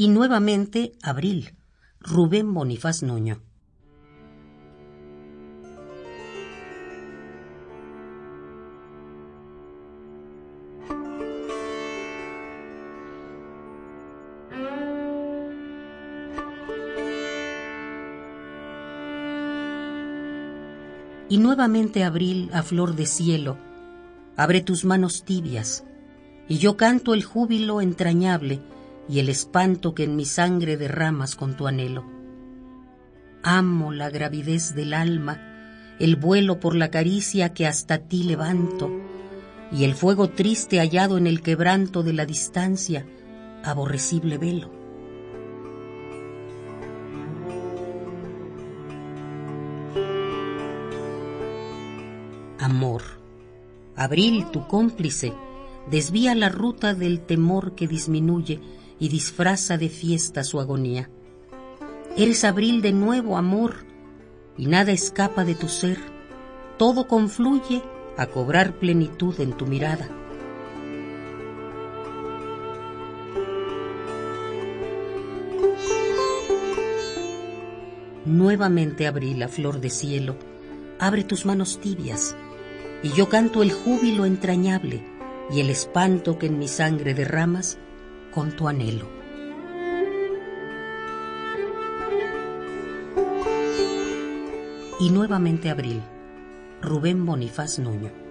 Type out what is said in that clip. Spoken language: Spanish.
Y nuevamente abril, Rubén Bonifaz Nuño. Y nuevamente abril a flor de cielo, abre tus manos tibias, y yo canto el júbilo entrañable y el espanto que en mi sangre derramas con tu anhelo. Amo la gravidez del alma, el vuelo por la caricia que hasta ti levanto, y el fuego triste hallado en el quebranto de la distancia, aborrecible velo. Amor, abril tu cómplice, desvía la ruta del temor que disminuye y disfraza de fiesta su agonía. Eres abril de nuevo amor, y nada escapa de tu ser, todo confluye a cobrar plenitud en tu mirada. Nuevamente abrí la flor de cielo, abre tus manos tibias, y yo canto el júbilo entrañable y el espanto que en mi sangre derramas con tu anhelo. Y nuevamente abril, Rubén Bonifaz Nuño.